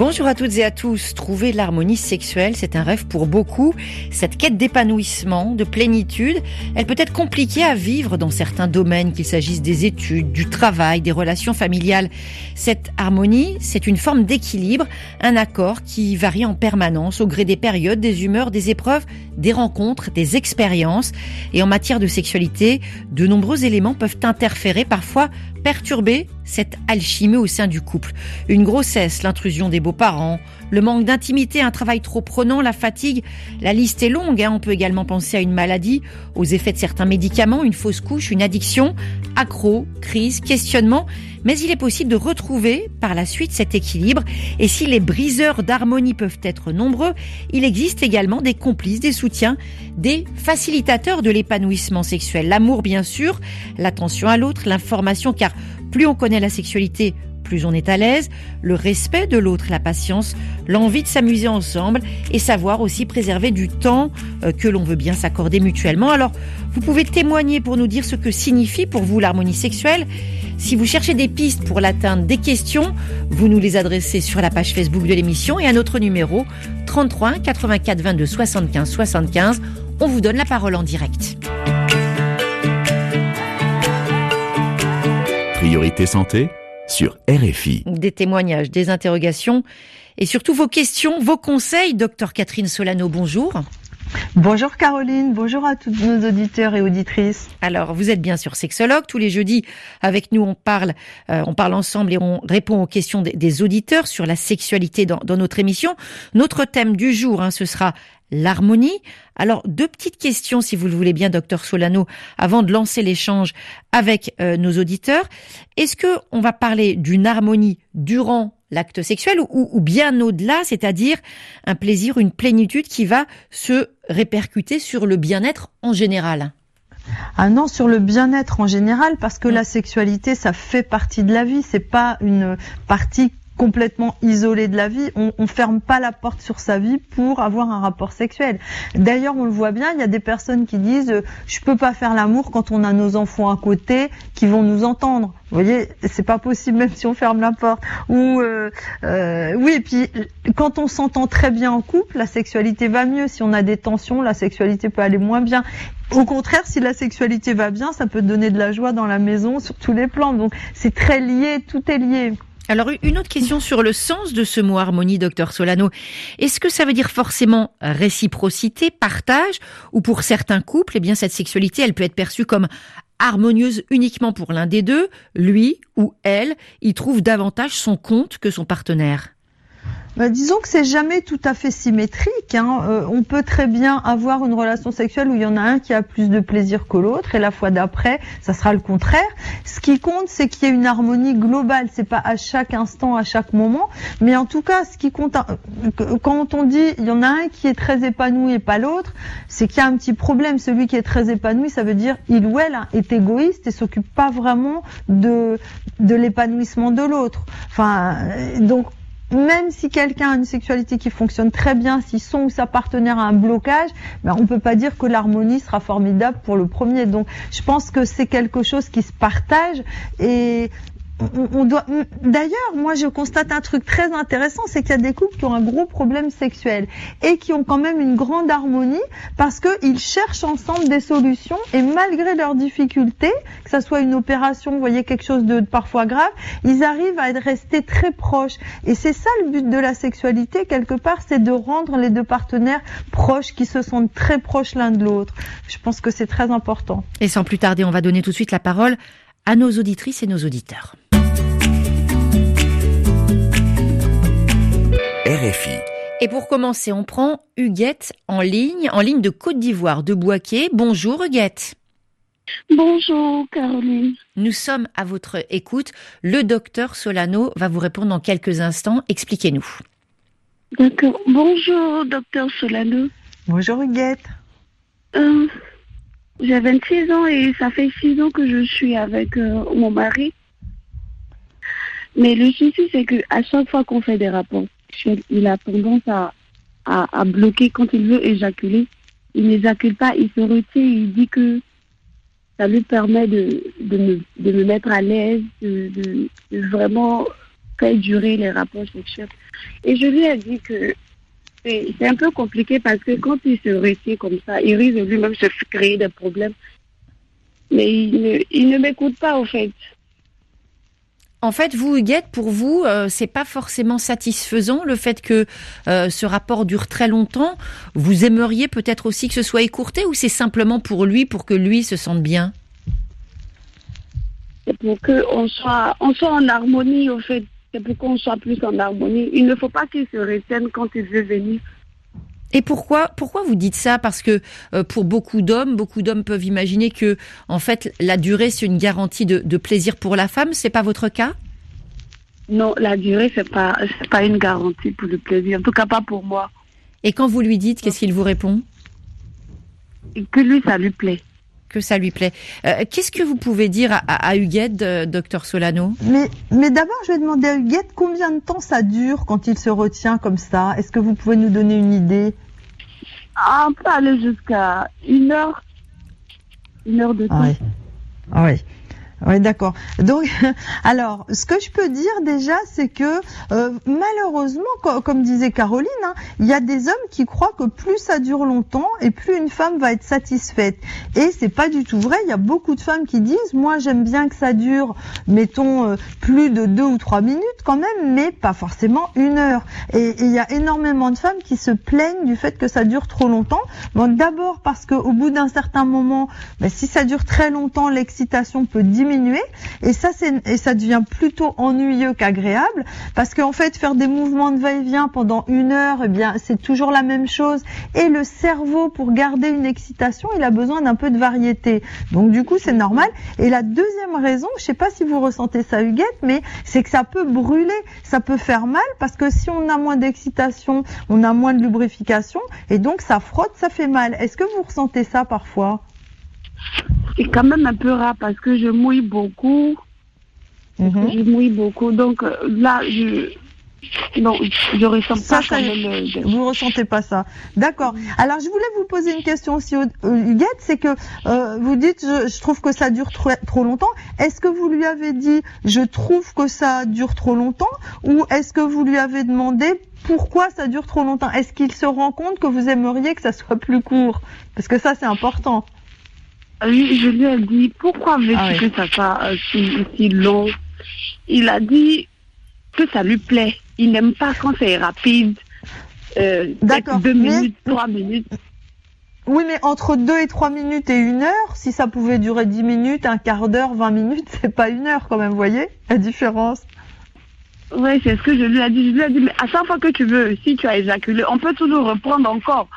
Bonjour à toutes et à tous. Trouver l'harmonie sexuelle, c'est un rêve pour beaucoup. Cette quête d'épanouissement, de plénitude, elle peut être compliquée à vivre dans certains domaines, qu'il s'agisse des études, du travail, des relations familiales. Cette harmonie, c'est une forme d'équilibre, un accord qui varie en permanence au gré des périodes, des humeurs, des épreuves, des rencontres, des expériences. Et en matière de sexualité, de nombreux éléments peuvent interférer, parfois perturber cette alchimie au sein du couple. Une grossesse, l'intrusion des beaux-parents, le manque d'intimité, un travail trop prenant, la fatigue, la liste est longue. Hein. On peut également penser à une maladie, aux effets de certains médicaments, une fausse couche, une addiction, accro, crise, questionnement. Mais il est possible de retrouver par la suite cet équilibre. Et si les briseurs d'harmonie peuvent être nombreux, il existe également des complices, des soutiens, des facilitateurs de l'épanouissement sexuel. L'amour, bien sûr, l'attention à l'autre, l'information, car plus on connaît la sexualité, plus on est à l'aise, le respect de l'autre, la patience, l'envie de s'amuser ensemble et savoir aussi préserver du temps euh, que l'on veut bien s'accorder mutuellement. Alors, vous pouvez témoigner pour nous dire ce que signifie pour vous l'harmonie sexuelle. Si vous cherchez des pistes pour l'atteindre, des questions, vous nous les adressez sur la page Facebook de l'émission et à notre numéro 33 84 22 75 75. On vous donne la parole en direct. Priorité Santé sur RFI. Des témoignages, des interrogations et surtout vos questions, vos conseils. Docteur Catherine Solano, bonjour. Bonjour Caroline, bonjour à tous nos auditeurs et auditrices. Alors, vous êtes bien sûr sexologue. Tous les jeudis, avec nous, on parle, euh, on parle ensemble et on répond aux questions des, auditeurs sur la sexualité dans, notre émission. Notre thème du jour, hein, ce sera l'harmonie. Alors, deux petites questions, si vous le voulez bien, docteur Solano, avant de lancer l'échange avec euh, nos auditeurs. Est-ce que on va parler d'une harmonie durant l'acte sexuel ou, bien au-delà, c'est-à-dire un plaisir, une plénitude qui va se répercuter sur le bien-être en général ah non, sur le bien-être en général, parce que la sexualité, ça fait partie de la vie. C'est pas une partie complètement isolé de la vie, on, on ferme pas la porte sur sa vie pour avoir un rapport sexuel. D'ailleurs, on le voit bien, il y a des personnes qui disent euh, je peux pas faire l'amour quand on a nos enfants à côté qui vont nous entendre. Vous voyez, c'est pas possible même si on ferme la porte. Ou euh, euh, oui, et puis quand on s'entend très bien en couple, la sexualité va mieux. Si on a des tensions, la sexualité peut aller moins bien. Au contraire, si la sexualité va bien, ça peut donner de la joie dans la maison sur tous les plans. Donc c'est très lié, tout est lié. Alors une autre question sur le sens de ce mot harmonie, docteur Solano. Est-ce que ça veut dire forcément réciprocité, partage, ou pour certains couples, eh bien cette sexualité, elle peut être perçue comme harmonieuse uniquement pour l'un des deux, lui ou elle, y trouve davantage son compte que son partenaire? Bah, disons que c'est jamais tout à fait symétrique. Hein. Euh, on peut très bien avoir une relation sexuelle où il y en a un qui a plus de plaisir que l'autre, et la fois d'après, ça sera le contraire. Ce qui compte, c'est qu'il y ait une harmonie globale. C'est pas à chaque instant, à chaque moment, mais en tout cas, ce qui compte, euh, quand on dit il y en a un qui est très épanoui et pas l'autre, c'est qu'il y a un petit problème. Celui qui est très épanoui, ça veut dire il ou elle est égoïste et s'occupe pas vraiment de de l'épanouissement de l'autre. Enfin, euh, donc même si quelqu'un a une sexualité qui fonctionne très bien, si son ou sa partenaire a un blocage, ben on peut pas dire que l'harmonie sera formidable pour le premier. Donc, je pense que c'est quelque chose qui se partage et on, doit. D'ailleurs, moi, je constate un truc très intéressant, c'est qu'il y a des couples qui ont un gros problème sexuel et qui ont quand même une grande harmonie parce qu'ils cherchent ensemble des solutions et malgré leurs difficultés, que ça soit une opération, vous voyez quelque chose de parfois grave, ils arrivent à restés très proches. Et c'est ça le but de la sexualité quelque part, c'est de rendre les deux partenaires proches, qui se sentent très proches l'un de l'autre. Je pense que c'est très important. Et sans plus tarder, on va donner tout de suite la parole à nos auditrices et nos auditeurs. RFI. Et pour commencer, on prend Huguette en ligne, en ligne de Côte d'Ivoire, de Boisquet. Bonjour Huguette. Bonjour Caroline. Nous sommes à votre écoute. Le docteur Solano va vous répondre dans quelques instants. Expliquez-nous. D'accord. Bonjour, docteur Solano. Bonjour Huguette. Euh, J'ai 26 ans et ça fait 6 ans que je suis avec euh, mon mari. Mais le souci, c'est que à chaque fois qu'on fait des rapports, il a tendance à, à, bloquer quand il veut éjaculer. Il n'éjacule pas, il se retient, il dit que ça lui permet de, de, me, de me mettre à l'aise, de, de, vraiment faire durer les rapports sexuels. Et je lui ai dit que c'est c'est un peu compliqué parce que quand il se retient comme ça, il risque de lui-même se créer des problèmes. Mais il ne, il ne m'écoute pas, au fait. En fait, vous, Huguette, pour vous, euh, c'est pas forcément satisfaisant le fait que euh, ce rapport dure très longtemps. Vous aimeriez peut-être aussi que ce soit écourté ou c'est simplement pour lui, pour que lui se sente bien? C'est pour qu'on soit, en harmonie, au fait. C'est pour qu'on soit plus en harmonie. Il ne faut pas qu'il se retienne quand il veut venir. Et pourquoi, pourquoi vous dites ça? Parce que euh, pour beaucoup d'hommes, beaucoup d'hommes peuvent imaginer que, en fait, la durée c'est une garantie de, de plaisir pour la femme. C'est pas votre cas? Non, la durée, c'est pas, pas une garantie pour le plaisir. En tout cas, pas pour moi. Et quand vous lui dites, qu'est-ce qu'il vous répond? Que lui, ça lui plaît. Que ça lui plaît. Euh, qu'est-ce que vous pouvez dire à, à, à Huguette, euh, docteur Solano? Mais, mais d'abord, je vais demander à Huguette combien de temps ça dure quand il se retient comme ça. Est-ce que vous pouvez nous donner une idée? Ah, on peut aller jusqu'à une heure. Une heure de temps. Ah oui. Ah oui. Oui, d'accord. Donc, alors, ce que je peux dire déjà, c'est que euh, malheureusement, co- comme disait Caroline, hein, il y a des hommes qui croient que plus ça dure longtemps et plus une femme va être satisfaite. Et c'est pas du tout vrai. Il y a beaucoup de femmes qui disent, moi, j'aime bien que ça dure, mettons, euh, plus de deux ou trois minutes quand même, mais pas forcément une heure. Et et il y a énormément de femmes qui se plaignent du fait que ça dure trop longtemps. Bon, d'abord parce qu'au bout d'un certain moment, ben, si ça dure très longtemps, l'excitation peut diminuer et ça ça devient plutôt ennuyeux qu'agréable parce qu'en fait faire des mouvements de va-et-vient pendant une heure, eh bien c'est toujours la même chose et le cerveau pour garder une excitation, il a besoin d'un peu de variété. Donc du coup c'est normal. Et la deuxième raison, je sais pas si vous ressentez ça Huguette, mais c'est que ça peut brûler, ça peut faire mal parce que si on a moins d'excitation, on a moins de lubrification et donc ça frotte, ça fait mal. Est-ce que vous ressentez ça parfois? C'est quand même un peu rare parce que je mouille beaucoup. Mhm. Je mouille beaucoup. Donc euh, là, je. Non, je ressens Ça, pas ça- euh, Vous ressentez pas ça. D'accord. Alors je voulais vous poser une question aussi, euh, Huguette, c'est que euh, vous dites, je, je trouve que ça dure trop, trop longtemps. Est-ce que vous lui avez dit, je trouve que ça dure trop longtemps, ou est-ce que vous lui avez demandé pourquoi ça dure trop longtemps? Est-ce qu'il se rend compte que vous aimeriez que ça soit plus court? Parce que ça c'est important. Oui, je lui ai dit, pourquoi veux-tu Ah oui. que ça soit euh, si, si long? Il a dit que ça lui plaît. Il n'aime pas quand c'est rapide. Euh, D'accord, Deux mais- minutes, trois minutes. Oui, mais entre deux et trois minutes et une heure, si ça pouvait durer dix minutes, un quart d'heure, vingt minutes, c'est pas une heure quand même, voyez la différence Oui, c'est ce que je lui ai dit. Je lui ai dit, mais à chaque fois que tu veux, si tu as éjaculé, on peut toujours reprendre encore.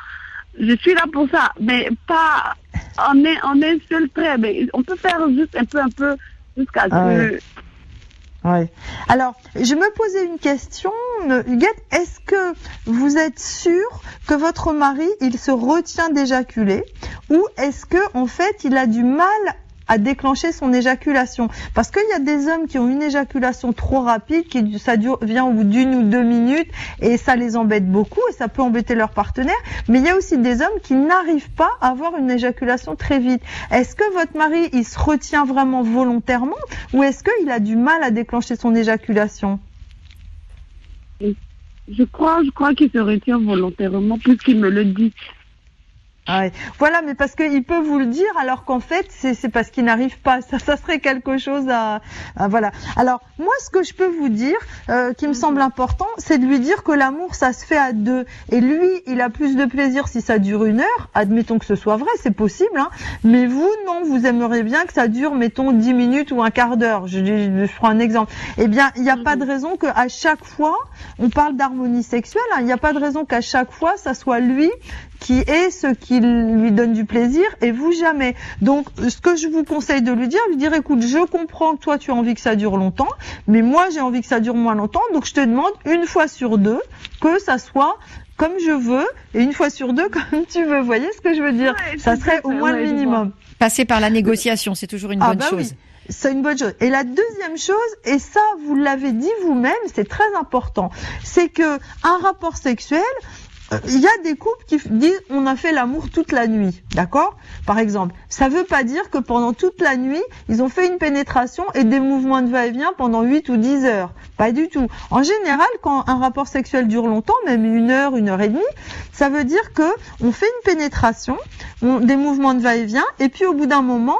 Je suis là pour ça, mais pas en un, en un seul trait. Mais on peut faire juste un peu, un peu, jusqu'à Ah ouais. Alors, je me posais une question, Huguette. Est-ce que vous êtes sûr que votre mari, il se retient d'éjaculer? Ou est-ce que, en fait, il a du mal à déclencher son éjaculation Parce qu'il y a des hommes qui ont une éjaculation trop rapide, qui ça dure, vient d'une ou deux minutes et ça les embête beaucoup et ça peut embêter leur partenaire. Mais il y a aussi des hommes qui n'arrivent pas à avoir une éjaculation très vite. Est-ce que votre mari, il se retient vraiment volontairement ou est-ce qu'il a du mal à déclencher son éjaculation? Je crois, je crois qu'il se retient volontairement puisqu'il me le dit. Ah ouais. Voilà, mais parce qu'il peut vous le dire alors qu'en fait, c'est parce qu'il n'arrive pas. Ça, ça serait quelque chose à, à- Voilà. Alors, moi, ce que je peux vous dire, euh, qui me semble important, c'est de lui dire que l'amour, ça se fait à deux. Et lui, il a plus de plaisir si ça dure une heure. Admettons que ce soit vrai, c'est possible. Hein. Mais vous, non, vous aimeriez bien que ça dure, mettons, dix minutes ou un quart d'heure. Je, je, je prends un exemple. Eh bien, il n'y a pas de raison qu'à chaque fois, on parle d'harmonie sexuelle, hein, il n'y a pas de raison qu'à chaque fois, ça soit lui qui est ce qui qu'il lui donne du plaisir et vous jamais. Donc, ce que je vous conseille de lui dire, lui dire, écoute, je comprends que toi tu as envie que ça dure longtemps, mais moi j'ai envie que ça dure moins longtemps, donc je te demande une fois sur deux que ça soit comme je veux et une fois sur deux comme tu veux. Vous voyez ce que je veux dire? Ça serait au moins le minimum. Passer par la négociation, c'est toujours une ah bonne bah chose. Oui. C'est une bonne chose. Et la deuxième chose, et ça vous l'avez dit vous-même, c'est très important, c'est que un rapport sexuel, il y a des couples qui disent on a fait l'amour toute la nuit, d'accord? Par exemple, ça veut pas dire que pendant toute la nuit, ils ont fait une pénétration et des mouvements de va-et-vient pendant 8 ou 10 heures. Pas du tout. En général, quand un rapport sexuel dure longtemps, même une heure, une heure et demie, ça veut dire que on fait une pénétration, on, des mouvements de va-et-vient, et puis au bout d'un moment,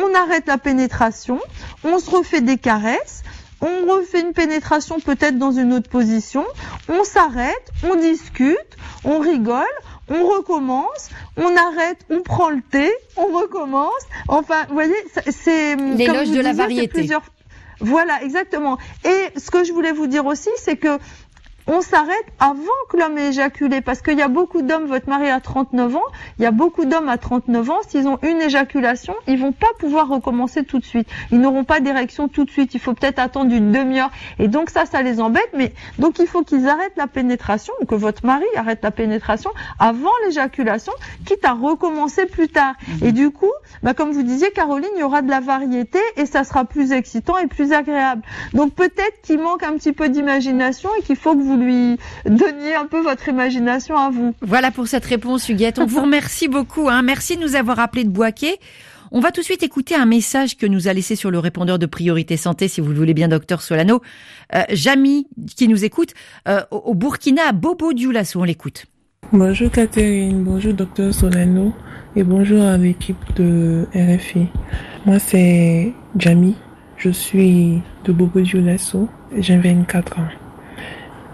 on arrête la pénétration, on se refait des caresses, on refait une pénétration peut-être dans une autre position, on s'arrête, on discute, on rigole, on recommence, on arrête, on prend le thé, on recommence. Enfin, vous voyez, c'est l'éloge de la variété. Plusieurs... Voilà, exactement. Et ce que je voulais vous dire aussi, c'est que on s'arrête avant que l'homme ait éjaculé. Parce qu'il y a beaucoup d'hommes, votre mari a 39 ans, il y a beaucoup d'hommes à 39 ans, s'ils ont une éjaculation, ils vont pas pouvoir recommencer tout de suite. Ils n'auront pas d'érection tout de suite. Il faut peut-être attendre une demi-heure. Et donc ça, ça les embête. Mais donc il faut qu'ils arrêtent la pénétration, ou que votre mari arrête la pénétration avant l'éjaculation, quitte à recommencer plus tard. Mmh. Et du coup, bah, comme vous disiez, Caroline, il y aura de la variété et ça sera plus excitant et plus agréable. Donc peut-être qu'il manque un petit peu d'imagination et qu'il faut que vous lui donniez un peu votre imagination à vous. Voilà pour cette réponse, Huguette. On vous remercie beaucoup. Hein. Merci de nous avoir appelé de Boisquet. On va tout de suite écouter un message que nous a laissé sur le répondeur de Priorité Santé, si vous le voulez bien, docteur Solano. Euh, Jamy, qui nous écoute, euh, au Burkina, à Bobo Dioulasso, on l'écoute. Bonjour Catherine, bonjour docteur Solano et bonjour à l'équipe de RFI. Moi c'est Jamy, je suis de Bobo Dioulasso, j'ai 24 ans.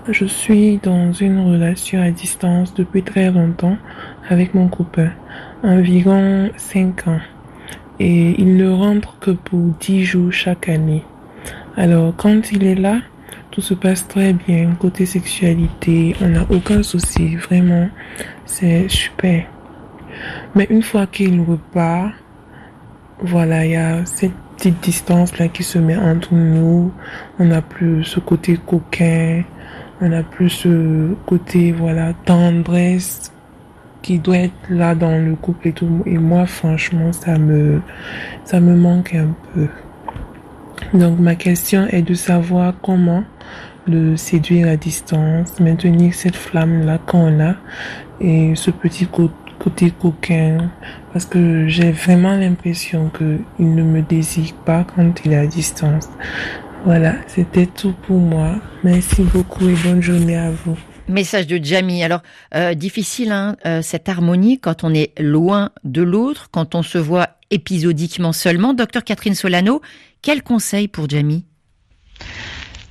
Je suis dans une relation à distance depuis très longtemps avec mon copain, environ 5 ans. Et il ne rentre que pour 10 jours chaque année. Alors quand il est là, tout se passe très bien. Côté sexualité, on n'a aucun souci. Vraiment, c'est super. Mais une fois qu'il repart, voilà, il y a cette petite distance là qui se met entre nous. On n'a plus ce côté coquin on a plus ce côté voilà tendresse qui doit être là dans le couple et tout. Et moi franchement ça me ça me manque un peu. Donc ma question est de savoir comment le séduire à distance maintenir cette flamme là qu'on a et ce petit côté coquin. Parce que j'ai vraiment l'impression que il ne me désire pas quand il est à distance voilà, c'était tout pour moi. Merci beaucoup et bonne journée à vous. Message de Jamie. Alors, euh, difficile, hein, euh, cette harmonie quand on est loin de l'autre, quand on se voit épisodiquement seulement. Docteur Catherine Solano, quel conseil pour Jamie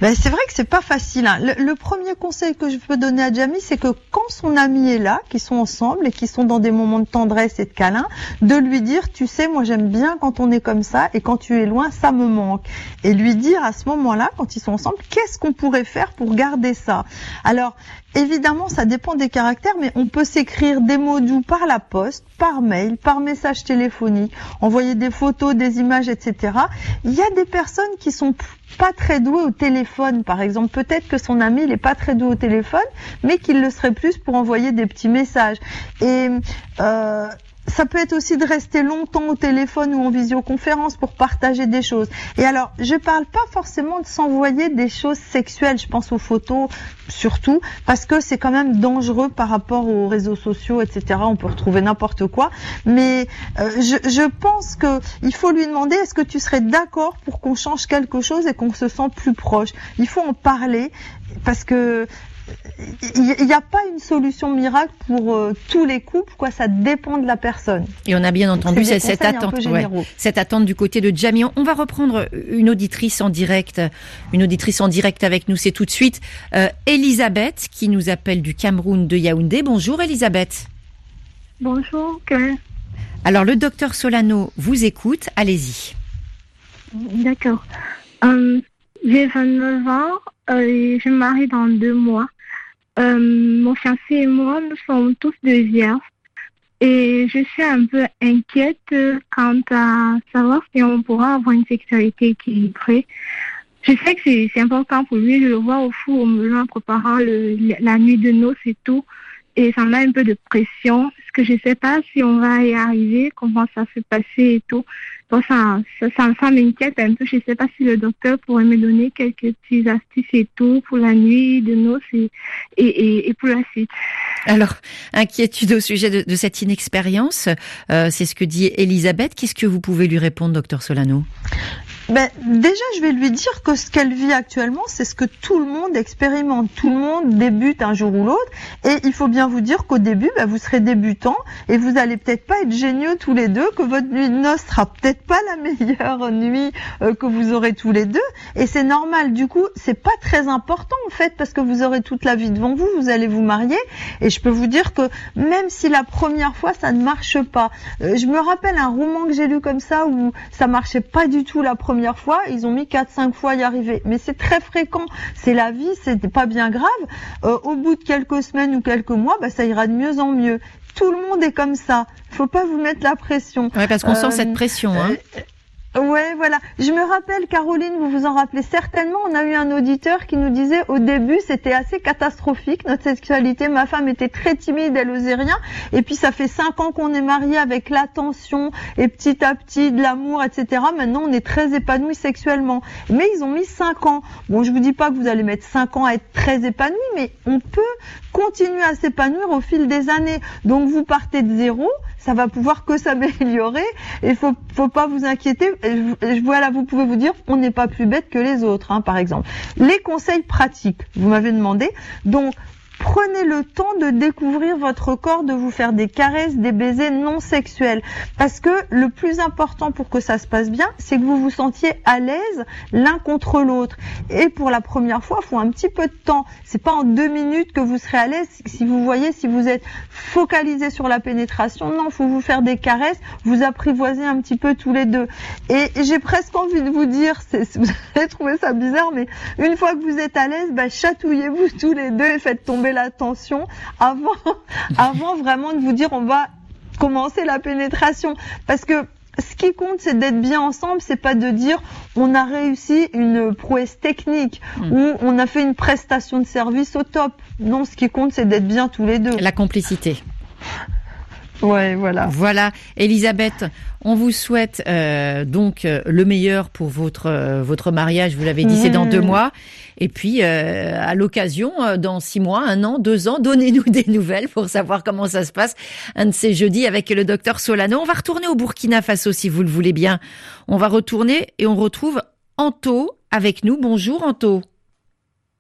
ben, c'est vrai que c'est pas facile. Hein. Le, premier conseil que je peux donner à Jamie, c'est que quand son ami est là, qu'ils sont ensemble et qu'ils sont dans des moments de tendresse et de câlin, de lui dire, tu sais, moi j'aime bien quand on est comme ça et quand tu es loin, ça me manque. Et lui dire à ce moment-là, quand ils sont ensemble, qu'est-ce qu'on pourrait faire pour garder ça? Alors, Évidemment, ça dépend des caractères, mais on peut s'écrire des mots doux par la poste, par mail, par message téléphonique, envoyer des photos, des images, etc. Il y a des personnes qui sont pas très douées au téléphone, par exemple. Peut-être que son ami n'est pas très doué au téléphone, mais qu'il le serait plus pour envoyer des petits messages. Et euh, ça peut être aussi de rester longtemps au téléphone ou en visioconférence pour partager des choses. Et alors, je parle pas forcément de s'envoyer des choses sexuelles, je pense aux photos surtout, parce que c'est quand même dangereux par rapport aux réseaux sociaux, etc. On peut retrouver n'importe quoi. Mais euh, je, je pense que il faut lui demander est-ce que tu serais d'accord pour qu'on change quelque chose et qu'on se sente plus proche? Il faut en parler parce que il n'y a pas une solution miracle pour euh, tous les couples, quoi. Ça dépend de la personne. Et on a bien entendu cette attente, cette attente du côté de Jamie. On va reprendre une auditrice en direct, une auditrice en direct avec nous. C'est tout de suite euh, Elisabeth qui nous appelle du Cameroun de Yaoundé. Bonjour Elisabeth. Bonjour. Alors le docteur Solano vous écoute. Allez-y. D'accord. Euh, j'ai 29 ans et je me marie dans deux mois. Euh, mon fiancé et moi, nous sommes tous deux vierges. Et je suis un peu inquiète quant à savoir si on pourra avoir une sexualité équilibrée. Je sais que c'est important pour lui, je le vois au four au melon en préparant la nuit de noces et tout. Et ça met un peu de pression, parce que je ne sais pas si on va y arriver, comment ça se passer et tout. Donc ça, ça, m'inquiète un peu. Je ne sais pas si le docteur pourrait me donner quelques petites astuces et tout pour la nuit de noces et, et, et, pour la suite. Alors, inquiétude au sujet de, de cette inexpérience, euh, c'est ce que dit Elisabeth. Qu'est-ce que vous pouvez lui répondre, docteur Solano? Ben, déjà, je vais lui dire que ce qu'elle vit actuellement, c'est ce que tout le monde expérimente. Tout le monde débute un jour ou l'autre. Et il faut bien vous dire qu'au début, ben, vous serez débutant et vous allez peut-être pas être génieux tous les deux, que votre nuit de noces sera peut-être pas la meilleure nuit euh, que vous aurez tous les deux. Et c'est normal. Du coup, c'est pas très important en fait parce que vous aurez toute la vie devant vous. Vous allez vous marier. Et je peux vous dire que même si la première fois ça ne marche pas, euh, je me rappelle un roman que j'ai lu comme ça où ça marchait pas du tout la première première fois, ils ont mis 4-5 fois à y arriver. Mais c'est très fréquent. C'est la vie, c'est pas bien grave. Euh, au bout de quelques semaines ou quelques mois, bah, ça ira de mieux en mieux. Tout le monde est comme ça. Faut pas vous mettre la pression. Ouais, parce qu'on sent cette euh, pression. Hein. Ouais, voilà. Je me rappelle, Caroline, vous vous en rappelez certainement, on a eu un auditeur qui nous disait au début c'était assez catastrophique notre sexualité. Ma femme était très timide, elle osait rien. Et puis ça fait cinq ans qu'on est mariés avec l'attention et petit à petit de l'amour, etc. Maintenant on est très épanouis sexuellement. Mais ils ont mis cinq ans. Bon, je vous dis pas que vous allez mettre cinq ans à être très épanoui, mais on peut continuer à s'épanouir au fil des années. Donc vous partez de zéro, ça va pouvoir que s'améliorer et faut faut pas vous inquiéter. Voilà, vous pouvez vous dire, on n'est pas plus bête que les autres, hein, par exemple. Les conseils pratiques, vous m'avez demandé. Donc Prenez le temps de découvrir votre corps, de vous faire des caresses, des baisers non sexuels. Parce que le plus important pour que ça se passe bien, c'est que vous vous sentiez à l'aise l'un contre l'autre. Et pour la première fois, il faut un petit peu de temps. C'est pas en deux minutes que vous serez à l'aise. Si vous voyez, si vous êtes focalisé sur la pénétration, non, faut vous faire des caresses, vous apprivoiser un petit peu tous les deux. Et j'ai presque envie de vous dire, vous allez trouver ça bizarre, mais une fois que vous êtes à l'aise, bah, chatouillez-vous tous les deux et faites tomber l'attention avant, avant vraiment de vous dire on va commencer la pénétration. Parce que ce qui compte, c'est d'être bien ensemble, c'est pas de dire on a réussi une prouesse technique hmm. ou on a fait une prestation de service au top. Non, ce qui compte, c'est d'être bien tous les deux. La complicité. Ouais, voilà. Voilà, Elisabeth, on vous souhaite euh, donc euh, le meilleur pour votre euh, votre mariage. Vous l'avez dit, c'est dans deux mois. Et puis, à l'occasion, dans six mois, un an, deux ans, donnez-nous des nouvelles pour savoir comment ça se passe. Un de ces jeudis avec le docteur Solano. On va retourner au Burkina Faso si vous le voulez bien. On va retourner et on retrouve Anto avec nous. Bonjour Anto.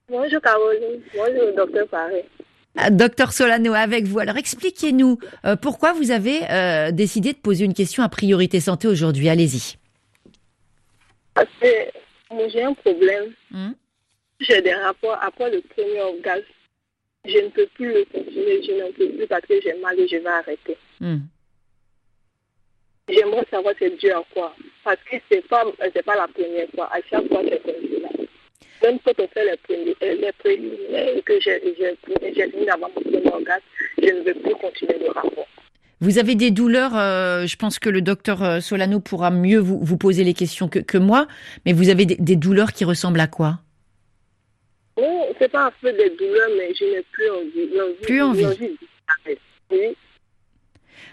Bonjour Caroline. Bonjour docteur Paré. Docteur Solano, avec vous. Alors expliquez-nous euh, pourquoi vous avez euh, décidé de poser une question à priorité santé aujourd'hui. Allez-y. Parce que j'ai un problème. Hmm? J'ai des rapports après le premier orgasme. Je ne peux plus le continuer, je n'en peux plus parce que j'ai mal et je vais arrêter. Hmm. J'aimerais savoir c'est dû à quoi. Parce que ce n'est pas, pas la première fois. À chaque fois, c'est comme cela. Même quand on fait les, euh, préliminaires et que j'ai fini d'avoir mon premier orgasme, je ne veux plus continuer le rapport. Vous avez des douleurs, euh, je pense que le docteur euh, Solano pourra mieux vous, vous poser les questions que, que, moi, mais vous avez des, des, douleurs qui ressemblent à quoi? Non, c'est pas un peu des douleurs, mais je n'ai plus envie. Plus envie. envie oui.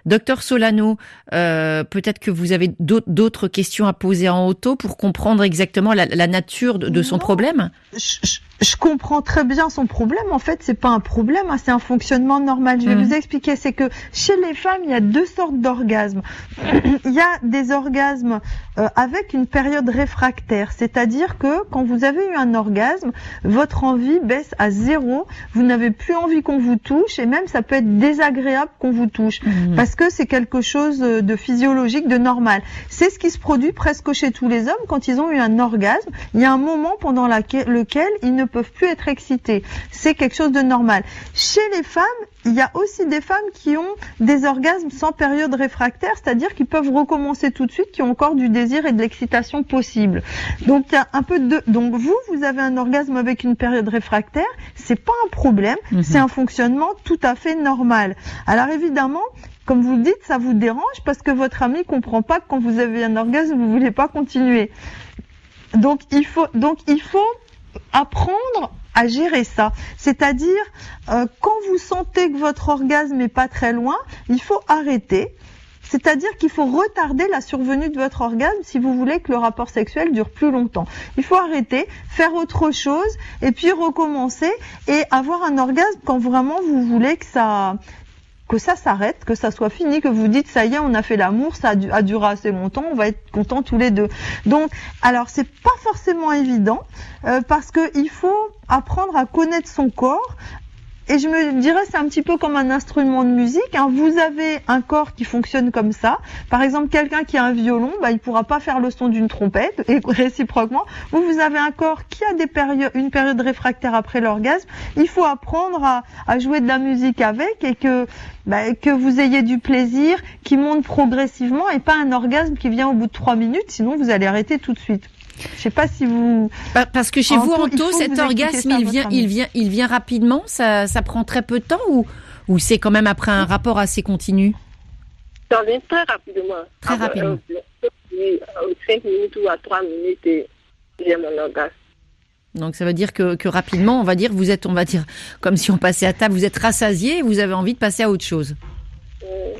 Docteur Solano, euh, peut-être que vous avez d'autres questions à poser en auto pour comprendre exactement la, nature de, son problème? Je comprends très bien son problème. En fait, c'est pas un problème, hein, c'est un fonctionnement normal. Je vais mm. vous expliquer. C'est que chez les femmes, il y a deux sortes d'orgasmes. il y a des orgasmes euh, avec une période réfractaire, c'est-à-dire que quand vous avez eu un orgasme, votre envie baisse à zéro. Vous n'avez plus envie qu'on vous touche et même ça peut être désagréable qu'on vous touche mm. parce que c'est quelque chose de physiologique, de normal. C'est ce qui se produit presque chez tous les hommes quand ils ont eu un orgasme. Il y a un moment pendant lequel ils ne peuvent plus être excités. C'est quelque chose de normal. Chez les femmes, il y a aussi des femmes qui ont des orgasmes sans période réfractaire, c'est-à-dire qu'ils peuvent recommencer tout de suite, qui ont encore du désir et de l'excitation possible. Donc il y a un peu de donc vous vous avez un orgasme avec une période réfractaire, c'est pas un problème, mhm. c'est un fonctionnement tout à fait normal. Alors évidemment, comme vous le dites, ça vous dérange parce que votre ami comprend pas que quand vous avez un orgasme, vous voulez pas continuer. Donc il faut, donc il faut apprendre à gérer ça. C'est-à-dire, euh, quand vous sentez que votre orgasme est pas très loin, il faut arrêter. C'est-à-dire qu'il faut retarder la survenue de votre orgasme si vous voulez que le rapport sexuel dure plus longtemps. Il faut arrêter, faire autre chose et puis recommencer et avoir un orgasme quand vraiment vous voulez que ça que ça s'arrête, que ça soit fini, que vous dites ça y est, on a fait l'amour, ça a, duré assez longtemps, on va être contents tous les deux. Donc, alors c'est pas forcément évident euh, parce que il faut apprendre à connaître son corps, et je me dirais, c'est un petit peu comme un instrument de musique. Hein. Vous avez un corps qui fonctionne comme ça. Par exemple, quelqu'un qui a un violon, bah, il pourra pas faire le son d'une trompette. Et réciproquement, vous, vous avez un corps qui a une période réfractaire après l'orgasme. Il faut apprendre à, à, jouer de la musique avec et que, bah, que vous ayez du plaisir qui monte progressivement et pas un orgasme qui vient au bout de trois minutes. Sinon, vous allez arrêter tout de suite. Je sais pas si vous. Parce que chez vous, Anto, cet orgasme, il vient, il vient, il vient rapidement. Ça, ça prend très peu de temps ou, ou c'est quand même après un rapport assez continu? Ça vient très rapidement. Très rapidement. Euh, 5 minutes ou à 3 minutes, et j'ai mon orgasme. Donc ça veut dire que, que, rapidement, on va dire, vous êtes, on va dire, comme si on passait à table, vous êtes rassasié et vous avez envie de passer à autre chose.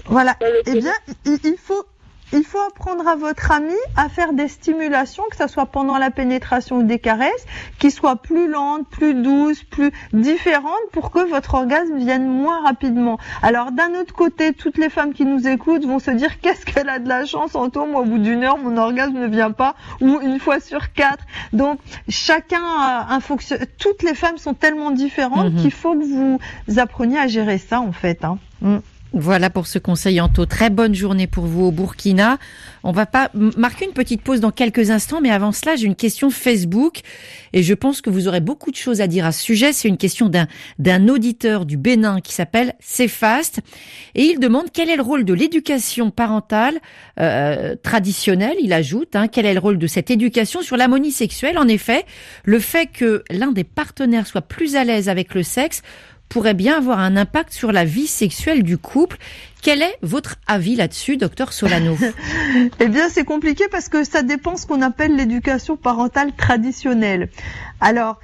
Voilà. Eh bien, il faut, il faut apprendre à votre ami à faire des stimulations, que ce soit pendant la pénétration ou des caresses, qui soient plus lentes, plus douces, plus différentes pour que votre orgasme vienne moins rapidement. Alors d'un autre côté, toutes les femmes qui nous écoutent vont se dire qu'est-ce qu'elle a de la chance, Anto, moi au bout d'une heure mon orgasme ne vient pas, ou une fois sur quatre. Donc chacun a un fonction. Toutes les femmes sont tellement différentes qu'il faut que vous appreniez à gérer ça en fait. Hein. Mm. Voilà pour ce conseil Anto. Très bonne journée pour vous au Burkina. On va pas marquer une petite pause dans quelques instants, mais avant cela, j'ai une question Facebook et je pense que vous aurez beaucoup de choses à dire à ce sujet. C'est une question d'un d'un auditeur du Bénin qui s'appelle Cefast et il demande quel est le rôle de l'éducation parentale euh, traditionnelle. Il ajoute hein, quel est le rôle de cette éducation sur l'harmonie sexuelle? En effet, le fait que l'un des partenaires soit plus à l'aise avec le sexe pourrait bien avoir un impact sur la vie sexuelle du couple. Quel est votre avis là-dessus, docteur Solano Eh bien, c'est compliqué parce que ça dépend ce qu'on appelle l'éducation parentale traditionnelle. Alors,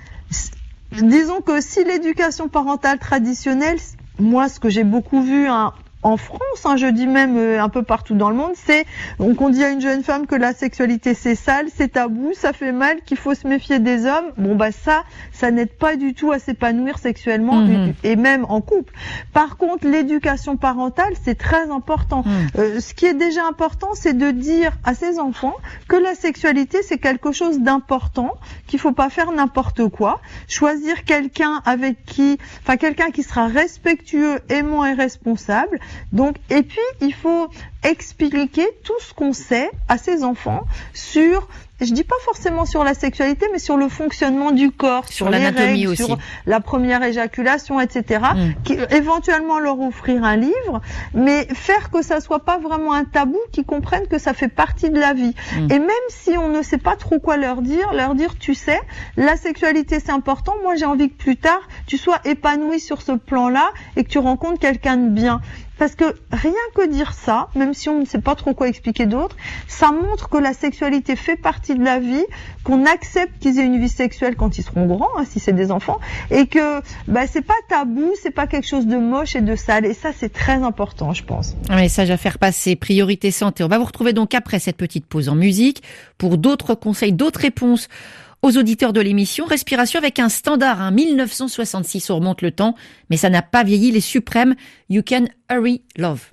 disons que si l'éducation parentale traditionnelle, moi, ce que j'ai beaucoup vu, hein, en France, hein, je dis même euh, un peu partout dans le monde, c'est donc on dit à une jeune femme que la sexualité c'est sale, c'est tabou, ça fait mal, qu'il faut se méfier des hommes. Bon bah ça, ça n'aide pas du tout à s'épanouir sexuellement Mhm. et même en couple. Par contre, l'éducation parentale c'est très important. Mhm. Euh, ce qui est déjà important, c'est de dire à ses enfants que la sexualité c'est quelque chose d'important, qu'il faut pas faire n'importe quoi, choisir quelqu'un avec qui, enfin quelqu'un qui sera respectueux, aimant et responsable. Donc, et puis il faut expliquer tout ce qu'on sait à ses enfants sur je dis pas forcément sur la sexualité, mais sur le fonctionnement du corps, Sur l'anatomie aussi. sur la première éjaculation, etc. Mm. Qui, éventuellement leur offrir un livre, mais faire que ça soit pas vraiment un tabou, qu'ils comprennent que ça fait partie de la vie. Mm. Et même si on ne sait pas trop quoi leur dire, leur dire, tu sais, la sexualité c'est important. Moi j'ai envie que plus tard tu sois épanoui sur ce plan-là et que tu rencontres quelqu'un de bien. Parce que rien que dire ça, même si on ne sait pas trop quoi expliquer d'autre, ça montre que la sexualité fait partie de la vie, qu'on accepte qu'ils aient une vie sexuelle quand ils seront grands, hein, si c'est des enfants, et que bah, c'est pas tabou, c'est pas quelque chose de moche et de sale. Et ça, c'est très important, je pense. Un message à faire passer, priorité santé. On va vous retrouver donc après cette petite pause en musique pour d'autres conseils, d'autres réponses aux auditeurs de l'émission. Respiration avec un standard, hein, 1966, on remonte le temps, mais ça n'a pas vieilli. Les suprêmes, You Can Hurry Love.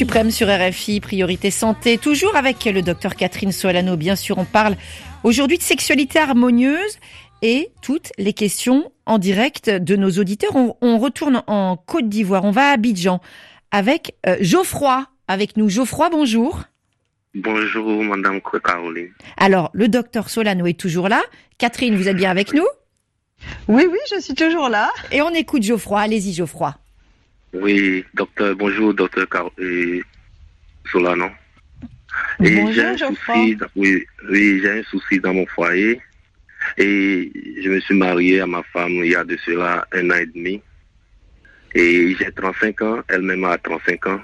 Suprêmes sur RFI, priorité santé, toujours avec le docteur Catherine Solano. Bien sûr, on parle aujourd'hui de sexualité harmonieuse et toutes les questions en direct de nos auditeurs. On, on retourne en Côte d'Ivoire, on va à Abidjan avec euh, Geoffroy. Avec nous, Geoffroy, bonjour. Bonjour, Madame Caroline. Alors, le docteur Solano est toujours là. Catherine, vous êtes bien avec nous? Oui, oui, je suis toujours là. Et on écoute Geoffroy. Allez-y, Geoffroy. Oui, docteur, bonjour, docteur Car et Solano. Et Bonjour, j'ai un Geoffroy. souci, dans- oui, oui, j'ai un souci dans mon foyer. Et je me suis marié à ma femme il y a de cela un an et demi. Et j'ai 35 ans, elle-même a 35 ans.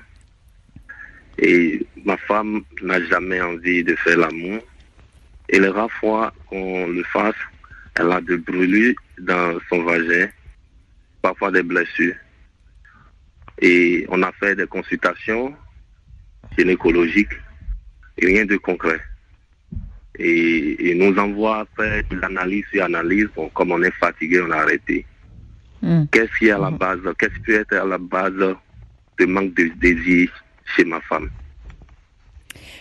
Et ma femme n'a jamais envie de faire l'amour. Et les rares fois qu'on le fasse, elle a des brûlures dans son vagin, parfois des blessures. Et on a fait des consultations gynécologiques et rien de concret. Et, et nous envoie faire l'analyse sur analyse. Bon, comme on est fatigué, on a arrêté. Hmm. Qu'est-ce qui est à la base? Qu'est-ce qui peut être à la base de manque de désir chez ma femme?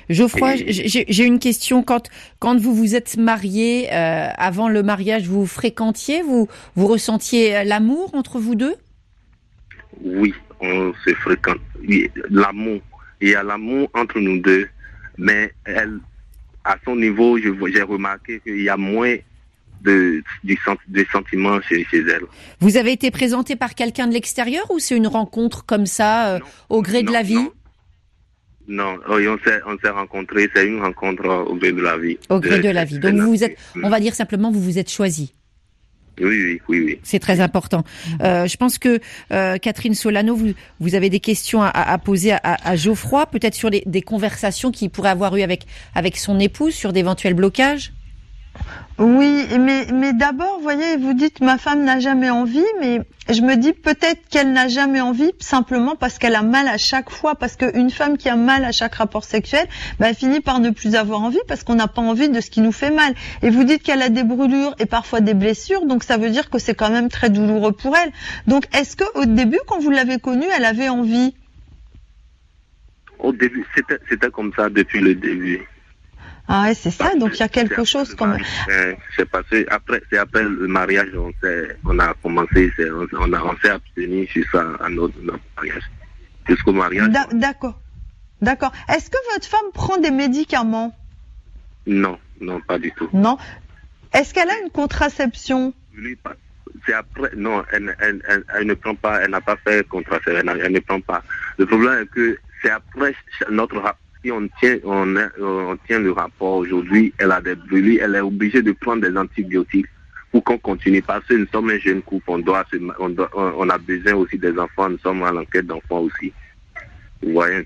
Geoffroy, Et- j'ai j'ai une question. Quand, quand vous vous êtes marié, euh, avant le mariage, vous fréquentiez, vous, vous ressentiez l'amour entre vous deux? Oui, on se fréquente. L'amour. Il y a l'amour entre nous deux, mais elle, à son niveau, j'ai remarqué qu'il y a moins de, du sent- de sentiments chez, chez elle. Vous avez été présenté par quelqu'un de l'extérieur ou c'est une rencontre comme ça, euh, Non. au gré de la vie non. Non, oui, on s'est, on s'est rencontrés, c'est une rencontre euh, au gré de la vie. Au gré de la vie. Donc vous vous êtes, on va dire simplement, vous vous êtes choisi. Oui, oui, oui, oui. C'est très important. Euh, je pense que euh, Catherine Solano, vous, vous avez des questions à, à poser à, à Geoffroy, peut-être sur les, des conversations qu'il pourrait avoir eues avec, avec son épouse, sur d'éventuels blocages? Oui, mais, mais d'abord, vous voyez, vous dites ma femme n'a jamais envie, mais je me dis peut-être qu'elle n'a jamais envie simplement parce qu'elle a mal à chaque fois, parce qu'une femme qui a mal à chaque rapport sexuel, bah, elle finit par ne plus avoir envie parce qu'on n'a pas envie de ce qui nous fait mal. Et vous dites qu'elle a des brûlures et parfois des blessures, donc ça veut dire que c'est quand même très douloureux pour elle. Donc est-ce que au début, quand vous l'avez connue, elle avait envie? Au début, c'était, c'était comme ça depuis le début. Ah ouais, c'est ça, donc il y a quelque chose euh, C'est passé après, c'est après le mariage, on a commencé, on, on a, on s'est abstenu sur ça à notre, notre mariage, jusqu'au mariage. D'a- D'accord. D'accord. Est-ce que votre femme prend des médicaments? Non, non, pas du tout. Non. Est-ce qu'elle a une contraception? C'est après, non, elle, elle, elle, elle ne prend pas, elle n'a pas fait contraception, elle, ne prend pas. Le problème est que c'est après notre rapport. Si on tient, est- on tient le rapport aujourd'hui, elle a des brûlures, elle est obligée de prendre des antibiotiques pour qu'on continue. Parce que nous sommes un jeune couple, on doit, on, a besoin aussi des enfants, nous sommes à l'enquête d'enfants aussi. Vous voyez un.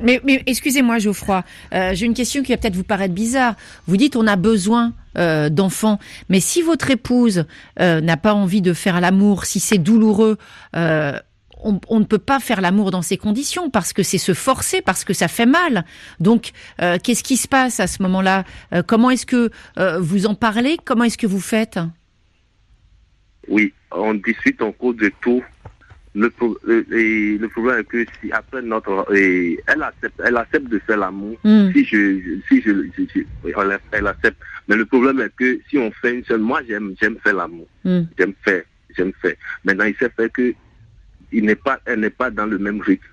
Mais, excusez-moi, Geoffroy, euh, j'ai une question qui va peut-être vous paraître bizarre. Vous dites on a besoin euh, d'enfants, mais si votre épouse euh, n'a pas envie de faire l'amour, si c'est douloureux, euh, on, on ne peut pas faire l'amour dans ces conditions parce que c'est se forcer, parce que ça fait mal. Donc, euh, qu'est-ce qui se passe à ce moment-là? Euh, Comment est-ce que euh, vous en parlez? Comment est-ce que vous faites? Oui, on discute en cours de tout. Le, pro- le, problème est que si après notre, et elle accepte, elle accepte de faire l'amour. Hmm. Si je, si je, je- je- oui, elle, elle accepte. Mais le problème est que si on fait une seule, moi j'aime, j'aime faire l'amour. Hmm. J'aime faire, j'aime faire. Maintenant il s'est fait que il n'est pas, elle n'est pas dans le même rythme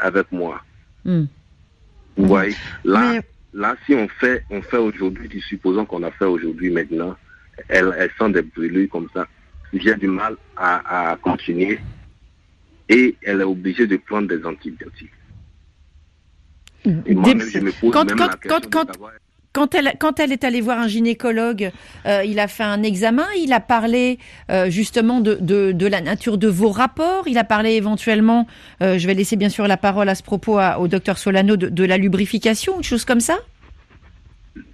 avec, moi. Hmm. Vous voyez, là, Mais- là, si on fait, on fait aujourd'hui, supposons qu'on a fait aujourd'hui maintenant, elle, elle sent des brûlures comme ça. j'ai du mal à, à continuer et elle est obligée de prendre des antibiotiques. Et moi-même, je me pose Quand, même quand, la question quand, de savoir- quand elle, quand elle est allée voir un gynécologue, euh, il a fait un examen, il a parlé euh, justement de, de, la nature de vos rapports, il a parlé éventuellement, euh, je vais laisser bien sûr la parole à ce propos au docteur Solano, de, la lubrification, une chose comme ça?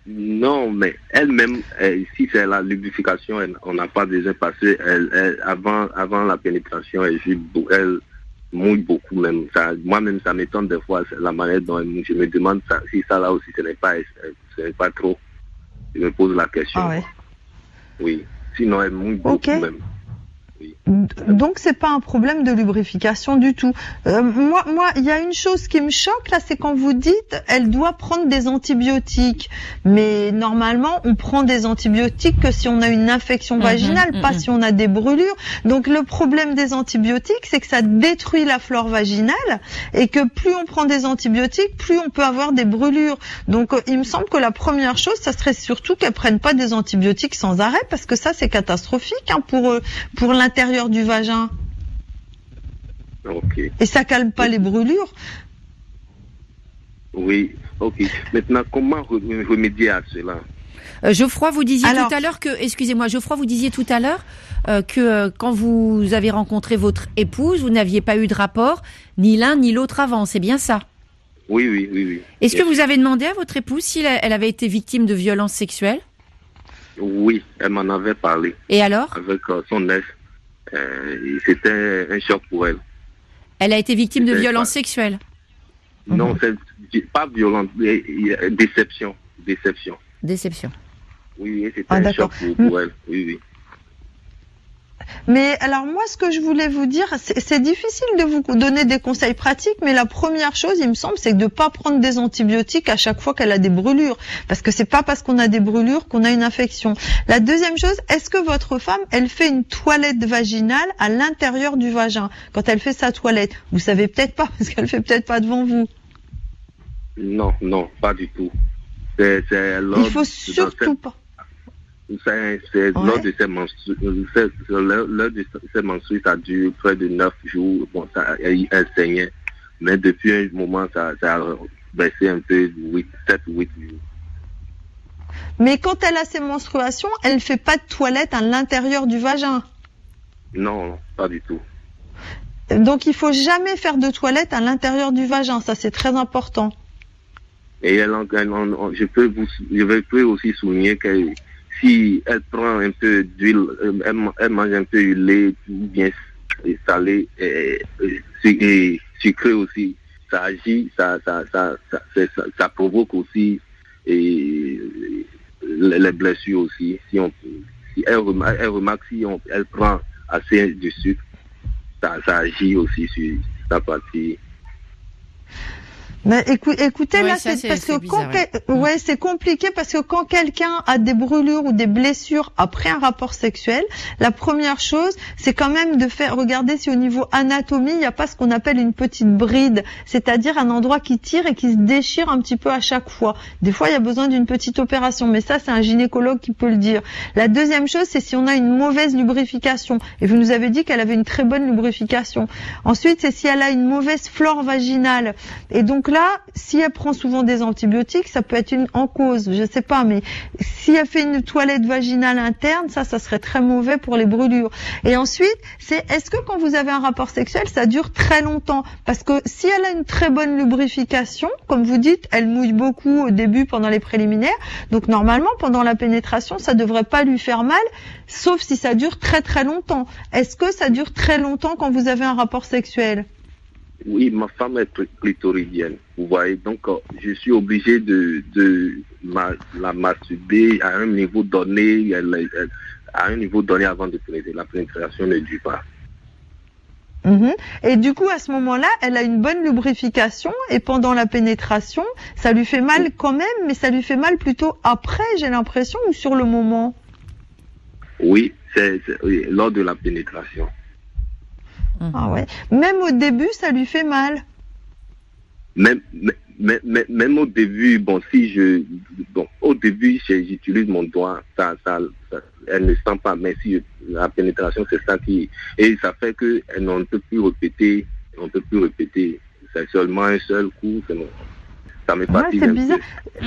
Non, mais elle-même, elle- si c'est la lubrification, on n'a pas elle, elle- avant, avant la pénétration, elle mouille beaucoup même. Moi-même, ça m'étonne des fois la manière dont. Je me demande ça- si ça là aussi, ce n'est pas, ce n'est pas trop. Je me pose la question. Ah ouais. Oui. Sinon, elle mouille beaucoup Ok. Même. Donc c'est pas un problème de lubrification du tout. Euh, moi, moi, il y a une chose qui me choque là, c'est quand vous dites elle doit prendre des antibiotiques. Mais normalement, on prend des antibiotiques que si on a une infection Mhm, vaginale, pas mhm. si on a des brûlures. Donc le problème des antibiotiques, c'est que ça détruit la flore vaginale et que plus on prend des antibiotiques, plus on peut avoir des brûlures. Donc euh, il me semble que la première chose, ça serait surtout qu'elles prennent pas des antibiotiques sans arrêt parce que ça c'est catastrophique hein, pour pour l'intérieur du vagin Ok. et ça calme pas les brûlures. Oui. Ok. Maintenant, comment re- remédier à cela? Euh, Geoffroy, vous disiez Alors- tout à l'heure que, excusez-moi, Geoffroy, vous disiez tout à l'heure euh, que euh, quand vous avez rencontré votre épouse, vous n'aviez pas eu de rapport, ni l'un ni l'autre avant, c'est bien ça? Oui, oui, oui, oui. Est-ce que vous avez demandé à votre épouse si elle avait été victime de violences sexuelles? Oui, elle m'en avait parlé. Et alors? Avec euh, son ex. Euh, C'était un choc pour elle. Elle a été victime de violences pas- sexuelles Non, c'est pas a- déception. Déception. Déception. Oui, oui, c'était Ah, un choc pour, pour elle. Oui, oui. Mais alors moi, ce que je voulais vous dire, c'est difficile de vous donner des conseils pratiques, mais la première chose, il me semble, c'est de pas prendre des antibiotiques à chaque fois qu'elle a des brûlures, parce que c'est pas parce qu'on a des brûlures qu'on a une infection. La deuxième chose, est-ce que votre femme, elle fait une toilette vaginale à l'intérieur du vagin? Quand elle fait sa toilette Vous savez peut-être pas, parce qu'elle fait peut-être pas devant vous. Non, non, pas du tout. C'est lors Il faut surtout pas. C'est Ouais. lors de ces menstrues, de ces menstrues, ça dure près de neuf jours. Bon, ça, elle, elle saignait, mais depuis un moment, ça, ça a baissé un peu, 8, 7 ou 8 jours. Mais quand elle a ses menstruations, elle fait pas de toilette à l'intérieur du vagin. Non, pas du tout. Donc il faut jamais faire de toilette à l'intérieur du vagin, ça c'est très important. Et elle, elle je peux vous, je vais- peux aussi souligner que si elle prend un peu d'huile, euh, elle, ma- elle mange un peu huilé, ou bien salé, et, sucré aussi, ça agit, ça, ça, ça, ça, provoque aussi et, les les blessures aussi. Si on, si elle, remarque, elle remarque si on, elle prend assez de sucre, ça, ça agit aussi sur sa partie. Mais écou- écoutez, Ouais, là, c'est parce que bizarre, quand quel- ouais, c'est compliqué parce que quand quelqu'un a des brûlures ou des blessures après un rapport sexuel, la première chose, c'est quand même de faire regarder si au niveau anatomie, il n'y a pas ce qu'on appelle une petite bride, c'est-à-dire un endroit qui tire et qui se déchire un petit peu à chaque fois. Des fois, il y a besoin d'une petite opération, mais ça, c'est un gynécologue qui peut le dire. La deuxième chose, c'est si on a une mauvaise lubrification. Et vous nous avez dit qu'elle avait une très bonne lubrification. Ensuite, c'est si elle a une mauvaise flore vaginale. Et donc là, si elle prend souvent des antibiotiques, ça peut être une en cause, je sais pas, mais si elle fait une toilette vaginale interne, ça, ça serait très mauvais pour les brûlures. Et ensuite, c'est est-ce que quand vous avez un rapport sexuel, ça dure très longtemps? Parce que si elle a une très bonne lubrification, comme vous dites, elle mouille beaucoup au début pendant les préliminaires, donc normalement pendant la pénétration, ça devrait pas lui faire mal, sauf si ça dure très très longtemps. Est-ce que ça dure très longtemps quand vous avez un rapport sexuel? Oui, ma femme est cl- clitoridienne, vous voyez. Donc, euh, je suis obligé de, de ma- la masturber à un niveau donné, elle- elle- à un niveau donné avant de pénétrer. La pénétration ne dure pas. Mhm. Et du coup, à ce moment-là, elle a une bonne lubrification et pendant la pénétration, ça lui fait mal quand même, mais ça lui fait mal plutôt après, j'ai l'impression, ou sur le moment? Oui, c'est c'est- oui, lors de la pénétration. Ah ouais. Même au début, ça lui fait mal. même, même, même, même au début, bon, si je, bon, au début, j'utilise mon doigt, ça, ça, ça- elle ne sent pas, mais si je- la pénétration, c'est ça qui, et ça fait que elle n'en peut plus répéter, on ne peut plus répéter. C'est seulement un seul coup, c'est bon. Ouais, c'est bizarre. peu.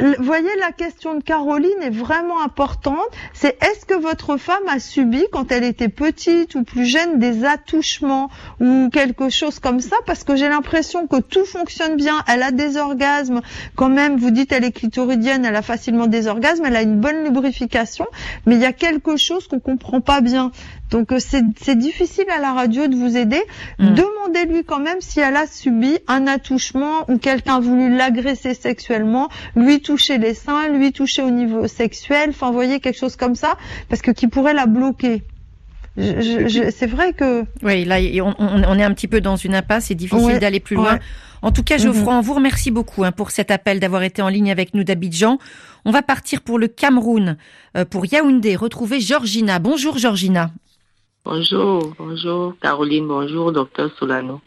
Euh, Vous voyez, la question de Caroline est vraiment importante. C'est est-ce que votre femme a subi, quand elle était petite ou plus jeune, des attouchements ou quelque chose comme ça? Parce que j'ai l'impression que tout fonctionne bien. Elle a des orgasmes. Quand même, vous dites elle est clitoridienne, elle a facilement des orgasmes, elle a une bonne lubrification. Mais il y a quelque chose qu'on comprend pas bien. Donc euh, c'est difficile à la radio de vous aider. Mm. Demandez-lui quand même si elle a subi un attouchement ou quelqu'un a voulu l'agresser sexuellement, lui toucher les seins, lui toucher au niveau sexuel, enfin voyez quelque chose comme ça, parce que qui pourrait la bloquer. Je- je- je- c'est vrai que Oui, là, on, on- est un petit peu dans une impasse. C'est difficile Ouais, d'aller plus loin. ouais. En tout cas. Geoffroy, on vous remercie beaucoup hein, pour cet appel, d'avoir été en ligne avec nous d'Abidjan. On va partir pour le Cameroun, euh, pour Yaoundé, retrouver Georgina. Bonjour, Georgina. Bonjour, bonjour Caroline, bonjour docteur Solano.